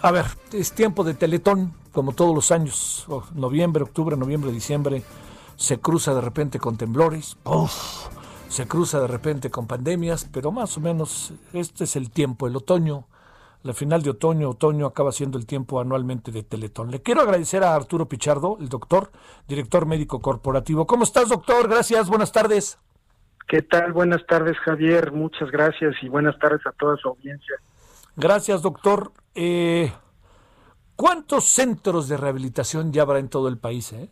A ver, es tiempo de Teletón, como todos los años. Noviembre, octubre, noviembre, diciembre. Se cruza de repente con temblores. Uf, se cruza de repente con pandemias, pero más o menos este es el tiempo, el otoño. La final de otoño, otoño acaba siendo el tiempo anualmente de Teletón. Le quiero agradecer a Arturo Pichardo, el doctor, director médico corporativo. ¿Cómo estás, doctor? Gracias, buenas tardes. ¿Qué tal? Buenas tardes, Javier. Muchas gracias y buenas tardes a toda su audiencia. Gracias, doctor. Eh, ¿Cuántos centros de rehabilitación ya habrá en todo el país? Eh?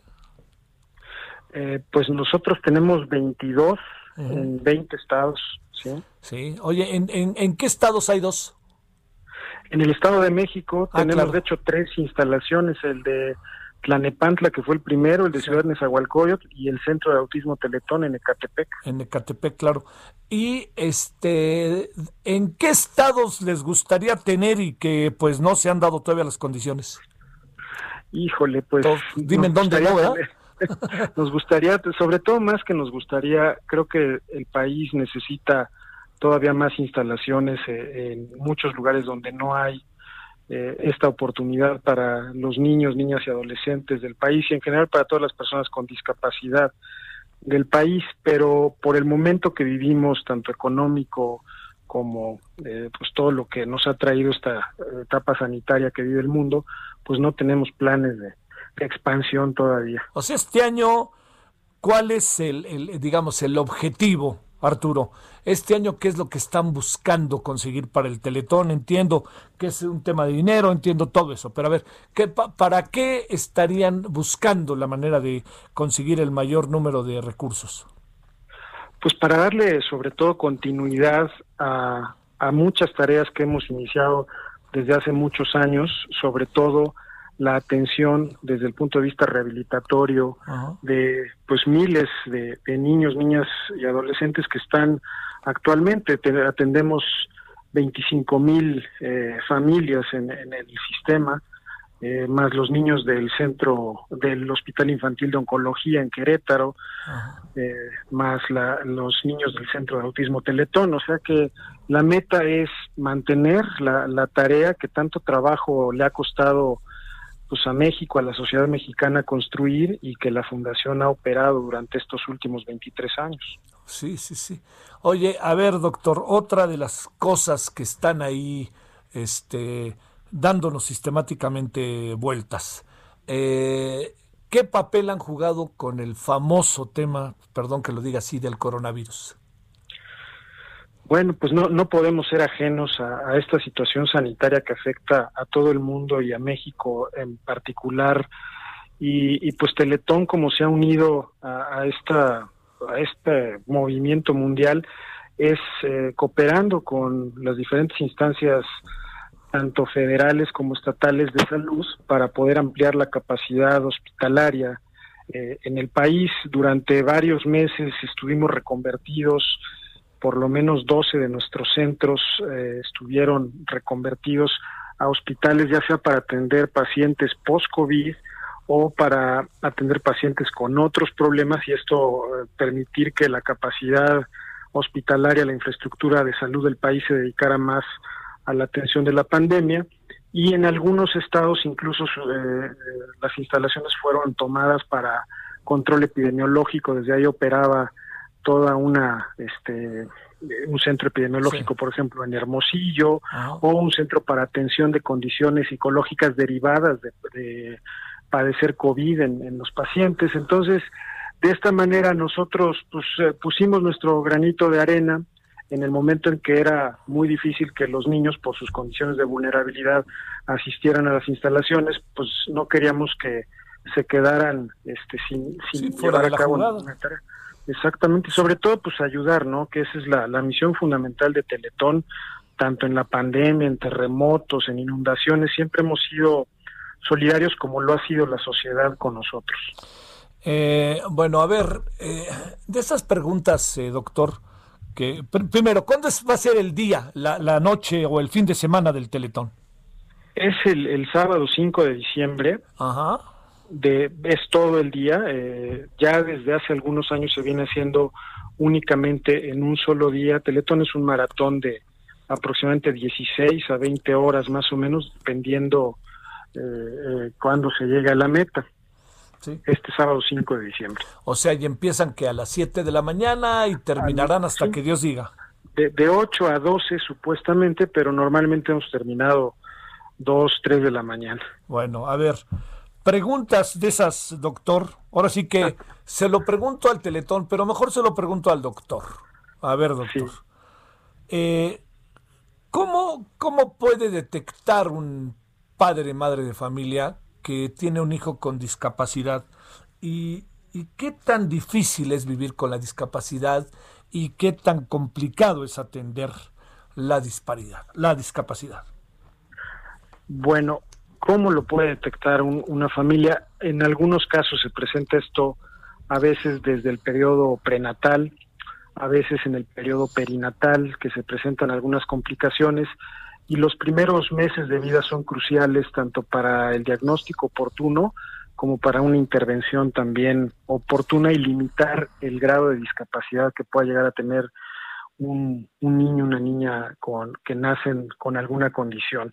Eh, pues nosotros tenemos 22 en 20 estados. Sí. Sí. Oye, ¿en, en, qué estados hay dos? En el Estado de México ah, tenemos, de hecho, tres instalaciones: el de Tlanepantla, que fue el primero, el de Ciudad Nezahualcóyotl y el Centro de Autismo Teletón en Ecatepec. En Ecatepec, claro. ¿Y este en qué estados les gustaría tener y que pues no se han dado todavía las condiciones? Híjole, pues dime dónde no, ¿verdad? nos gustaría, sobre todo más que nos gustaría, creo que el país necesita todavía más instalaciones eh, en muchos lugares donde no hay eh, esta oportunidad para los niños, niñas y adolescentes del país y en general para todas las personas con discapacidad del país, pero por el momento que vivimos, tanto económico como eh, pues todo lo que nos ha traído esta etapa sanitaria que vive el mundo, pues no tenemos planes de, expansión todavía. O sea, este año, ¿cuál es el digamos, el objetivo Arturo, este año, ¿qué es lo que están buscando conseguir para el Teletón? Entiendo que es un tema de dinero, entiendo todo eso, pero a ver, ¿qué, ¿para qué estarían buscando la manera de conseguir el mayor número de recursos? Pues para darle sobre todo continuidad a, a muchas tareas que hemos iniciado desde hace muchos años, sobre todo la atención desde el punto de vista rehabilitatorio de pues miles de, niños, niñas y adolescentes que están actualmente. atendemos 25 mil eh, familias en, el sistema, eh, más los niños del centro del Hospital Infantil de Oncología en Querétaro, eh, más los niños del Centro de Autismo Teletón. O sea que la meta es mantener la, la tarea que tanto trabajo le ha costado pues a México, a la sociedad mexicana construir y que la fundación ha operado durante estos últimos 23 años. Sí, sí, sí. Oye, a ver, doctor, otra de las cosas que están ahí este dándonos sistemáticamente vueltas. Eh, ¿Qué papel han jugado con el famoso tema, perdón que lo diga así, del coronavirus? Bueno, pues no, no podemos ser ajenos a, esta situación sanitaria que afecta a todo el mundo y a México en particular. Y, pues Teletón, como se ha unido a, esta, a este movimiento mundial, es eh, cooperando con las diferentes instancias, tanto federales como estatales de salud, para poder ampliar la capacidad hospitalaria eh, en el país. Durante varios meses estuvimos reconvertidos por lo menos 12 de nuestros centros eh, estuvieron reconvertidos a hospitales, ya sea para atender pacientes post-COVID o para atender pacientes con otros problemas y esto eh, permitir que la capacidad hospitalaria, la infraestructura de salud del país se dedicara más a la atención de la pandemia. Y en algunos estados incluso eh, las instalaciones fueron tomadas para control epidemiológico, desde ahí operaba toda una este un centro epidemiológico, por ejemplo, en Hermosillo, ah. o un centro para atención de condiciones psicológicas derivadas de, padecer COVID en, los pacientes. Entonces, de esta manera nosotros pues, eh, pusimos nuestro granito de arena en el momento en que era muy difícil que los niños, por sus condiciones de vulnerabilidad, asistieran a las instalaciones, pues no queríamos que se quedaran este, sin, sin llevar a cabo una tarea. Exactamente, sobre todo pues ayudar, ¿no? Que esa es la, la misión fundamental de Teletón, tanto en la pandemia, en terremotos, en inundaciones, siempre hemos sido solidarios como lo ha sido la sociedad con nosotros. Eh, bueno, a ver, eh, de esas preguntas, eh, doctor, que primero, ¿cuándo va a ser el día, la, la, noche o el fin de semana del Teletón? Es el, el sábado 5 de diciembre. Ajá. De, es todo el día. ya desde hace algunos años se viene haciendo únicamente en un solo día. Teletón es un maratón de aproximadamente 16 a 20 horas más o menos, dependiendo eh, eh, cuándo se llega a la meta. Sí. Este sábado 5 de diciembre. O sea, y empiezan que a las 7 de la mañana y terminarán hasta que Dios diga. De, de 8 a 12 supuestamente, pero normalmente hemos terminado 2, 3 de la mañana. Bueno, a ver, preguntas de esas, doctor. Ahora sí que se lo pregunto al Teletón, pero mejor se lo pregunto al doctor. A ver, doctor. Eh, ¿cómo, ¿Cómo puede detectar un padre, madre de familia que tiene un hijo con discapacidad? ¿Y, y qué tan difícil es vivir con la discapacidad y qué tan complicado es atender la disparidad, la discapacidad? Bueno, ¿cómo lo puede detectar una familia? En algunos casos se presenta esto a veces desde el periodo prenatal, a veces en el periodo perinatal, que se presentan algunas complicaciones, y los primeros meses de vida son cruciales tanto para el diagnóstico oportuno como para una intervención también oportuna y limitar el grado de discapacidad que pueda llegar a tener un, niño, una niña con, que nacen con alguna condición.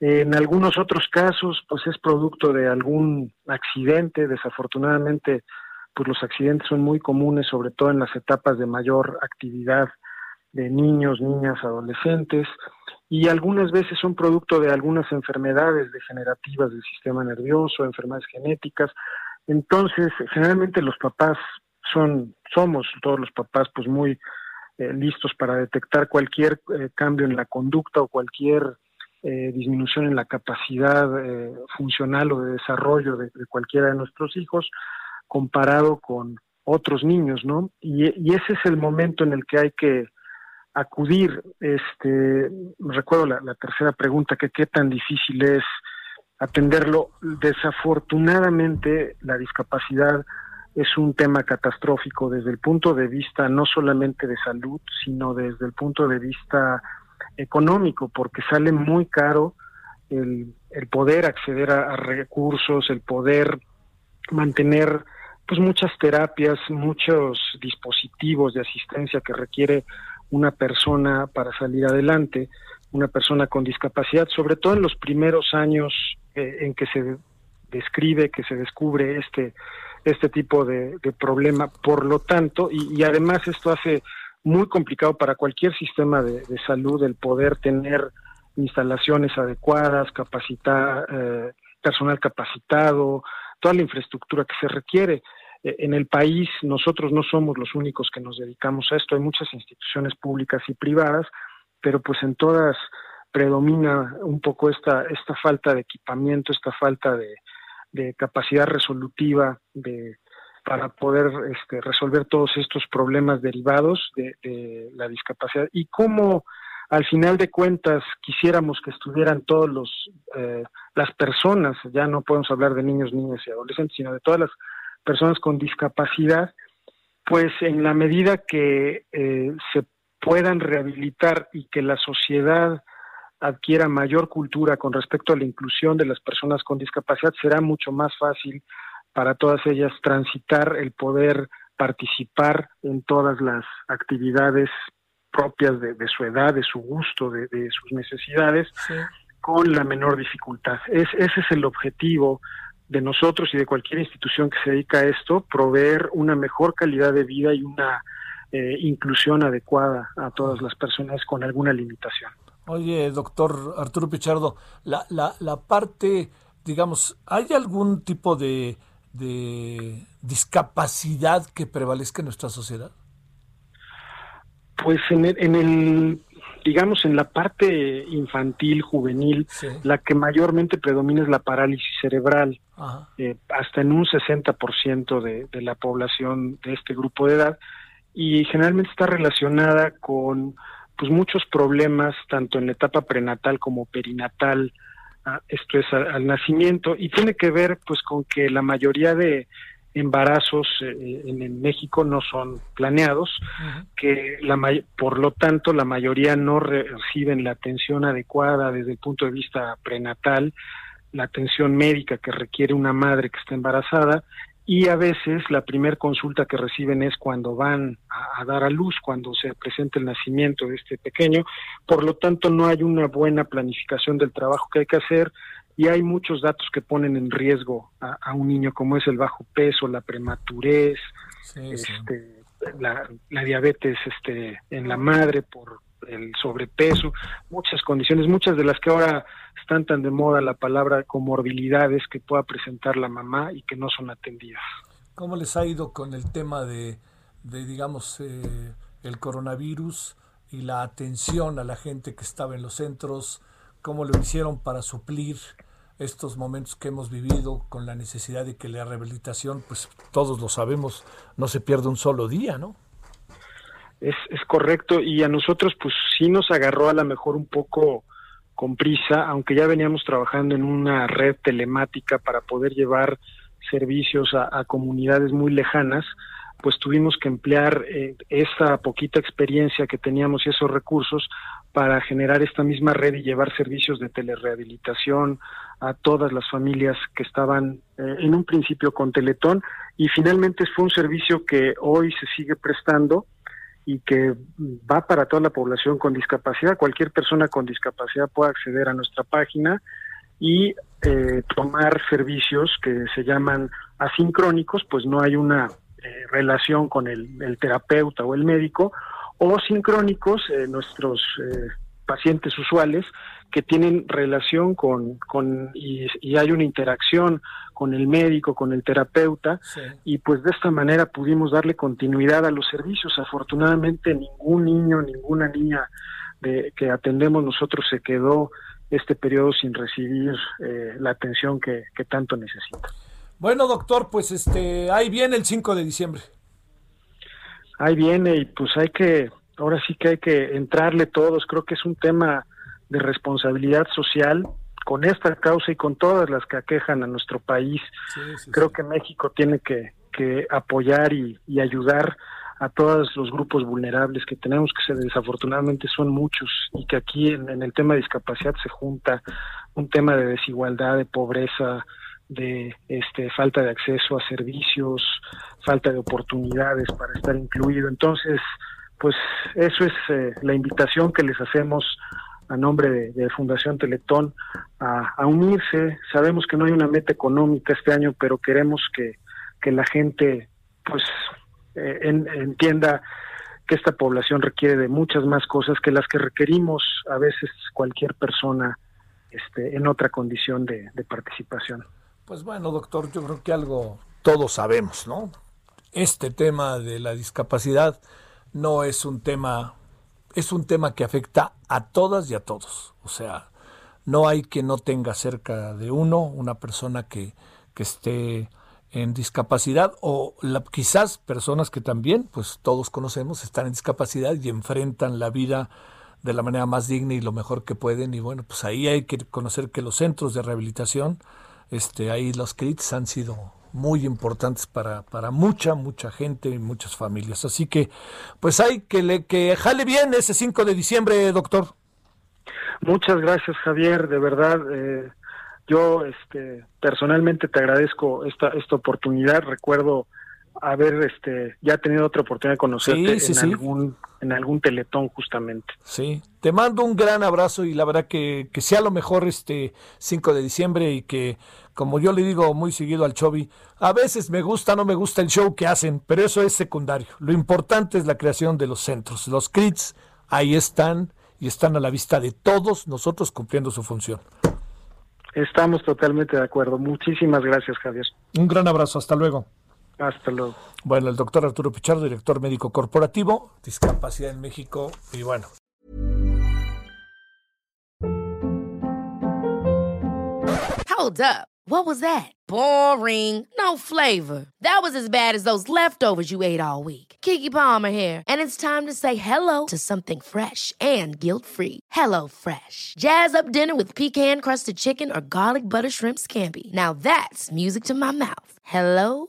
En algunos otros casos, pues es producto de algún accidente, desafortunadamente pues los accidentes son muy comunes, sobre todo en las etapas de mayor actividad de niños, niñas, adolescentes, y algunas veces son producto de algunas enfermedades degenerativas del sistema nervioso, enfermedades genéticas. Entonces, generalmente los papás son, somos todos los papás, pues muy eh, listos para detectar cualquier eh, cambio en la conducta o cualquier eh, disminución en la capacidad funcional o de desarrollo de, cualquiera de nuestros hijos comparado con otros niños, ¿no? Y, ese es el momento en el que hay que acudir. Este, recuerdo la, tercera pregunta, que qué tan difícil es atenderlo. Desafortunadamente, la discapacidad es un tema catastrófico desde el punto de vista no solamente de salud, sino desde el punto de vista económico, porque sale muy caro el, el poder acceder a recursos, el poder mantener pues muchas terapias, muchos dispositivos de asistencia que requiere una persona para salir adelante, una persona con discapacidad, sobre todo en los primeros años eh, en que se describe, que se descubre este, este tipo de, problema. Por lo tanto, y, además esto hace muy complicado para cualquier sistema de, salud el poder tener instalaciones adecuadas, capacitar, eh, personal capacitado, toda la infraestructura que se requiere. E, en el país nosotros no somos los únicos que nos dedicamos a esto, hay muchas instituciones públicas y privadas, pero pues en todas predomina un poco esta, esta falta de equipamiento, esta falta de, capacidad resolutiva de, para poder este, resolver todos estos problemas derivados de, la discapacidad. Y cómo al final de cuentas quisiéramos que estuvieran todos los eh, las personas ya no podemos hablar de niños niñas y adolescentes sino de todas las personas con discapacidad pues en la medida que eh, se puedan rehabilitar y que la sociedad adquiera mayor cultura con respecto a la inclusión de las personas con discapacidad será mucho más fácil para todas ellas transitar el poder participar en todas las actividades propias de, su edad, de su gusto, de, sus necesidades, con la menor dificultad. Es, ese es el objetivo de nosotros y de cualquier institución que se dedica a esto, proveer una mejor calidad de vida y una eh, inclusión adecuada a todas las personas con alguna limitación. Oye, doctor Arturo Pichardo, la, la, la parte, digamos, ¿hay algún tipo de, de discapacidad que prevalezca en nuestra sociedad? Pues en el, digamos, en la parte infantil, juvenil, la que mayormente predomina es la parálisis cerebral, eh, hasta en un 60% de, de la población de este grupo de edad, y generalmente está relacionada con pues muchos problemas tanto en la etapa prenatal como perinatal, ah, esto es al, nacimiento y tiene que ver pues con que la mayoría de embarazos eh, en, México no son planeados, que la por lo tanto la mayoría no reciben la atención adecuada desde el punto de vista prenatal, la atención médica que requiere una madre que está embarazada y a veces la primera consulta que reciben es cuando van a, dar a luz, cuando se presenta el nacimiento de este pequeño, por lo tanto no hay una buena planificación del trabajo que hay que hacer y hay muchos datos que ponen en riesgo a, un niño como es el bajo peso, la prematurez, este, La, la, diabetes este, en la madre por el sobrepeso, muchas condiciones, muchas de las que ahora están tan de moda la palabra comorbilidades que pueda presentar la mamá y que no son atendidas. ¿Cómo les ha ido con el tema de, de digamos, eh, el coronavirus y la atención a la gente que estaba en los centros? ¿Cómo lo hicieron para suplir estos momentos que hemos vivido con la necesidad de que la rehabilitación, pues todos lo sabemos, no se pierda un solo día, ¿no? Es, es correcto y a nosotros pues sí nos agarró a lo mejor un poco con prisa, aunque ya veníamos trabajando en una red telemática para poder llevar servicios a, comunidades muy lejanas, pues tuvimos que emplear eh, esa poquita experiencia que teníamos y esos recursos para generar esta misma red y llevar servicios de telerehabilitación a todas las familias que estaban eh, en un principio con Teletón. Y finalmente fue un servicio que hoy se sigue prestando y que va para toda la población con discapacidad. Cualquier persona con discapacidad puede acceder a nuestra página y eh, tomar servicios que se llaman asincrónicos, pues no hay una eh, relación con el, terapeuta o el médico, o sincrónicos, eh, nuestros pacientes usuales que tienen relación con, con y, hay una interacción con el médico, con el terapeuta, y pues de esta manera pudimos darle continuidad a los servicios. Afortunadamente ningún niño, ninguna niña de, que atendemos nosotros se quedó este periodo sin recibir eh, la atención que, que tanto necesita. Bueno, doctor, pues este, ahí viene el 5 de diciembre. Ahí viene y pues hay que, ahora sí que hay que entrarle todos, creo que es un tema de responsabilidad social con esta causa y con todas las que aquejan a nuestro país. Creo que México tiene que, que apoyar y, ayudar a todos los grupos vulnerables que tenemos, que desafortunadamente son muchos, y que aquí en, el tema de discapacidad se junta un tema de desigualdad, de pobreza, de este, falta de acceso a servicios, falta de oportunidades para estar incluido. Entonces, pues eso es eh, la invitación que les hacemos a nombre de, Fundación Teletón a, unirse. Sabemos que no hay una meta económica este año, pero queremos que, la gente pues eh, entienda que esta población requiere de muchas más cosas que las que requerimos a veces cualquier persona este, en otra condición de, de participación. Pues bueno, doctor, yo creo que algo todos sabemos, ¿no? Este tema de la discapacidad no es un tema es un tema que afecta a todas y a todos. O sea, no hay que no tenga cerca de uno una persona que, que esté en discapacidad o quizás personas que también, pues todos conocemos, están en discapacidad y enfrentan la vida de la manera más digna y lo mejor que pueden. Y bueno, pues ahí hay que conocer que los centros de rehabilitación, este, ahí los CRITs han sido muy importantes para, para mucha, mucha gente y muchas familias. Así que, pues hay que, le, que jale bien ese 5 de diciembre, doctor. Muchas gracias, Javier, de verdad. Eh, yo este, personalmente te agradezco esta, esta oportunidad. Recuerdo haber este ya tenido otra oportunidad de conocerte en algún en algún teletón justamente. Sí, te mando un gran abrazo y la verdad que, que sea lo mejor este 5 de diciembre y que como yo le digo muy seguido al Chovi, a veces me gusta, no me gusta el show que hacen, pero eso es secundario. Lo importante es la creación de los centros. Los CRITs ahí están y están a la vista de todos nosotros cumpliendo su función. Estamos totalmente de acuerdo. Muchísimas gracias, Javier. Un gran abrazo. Hasta luego. Hasta luego. Bueno, el doctor Arturo Pichardo, director médico corporativo, discapacidad en México, y bueno. Hold up. What was that? Boring. No flavor. That was as bad as those leftovers you ate all week. Kiki Palmer here, and it's time to say hello to something fresh and guilt-free. Hello Fresh. Jazz up dinner with pecan-crusted chicken or garlic butter shrimp scampi. Now that's music to my mouth. Hello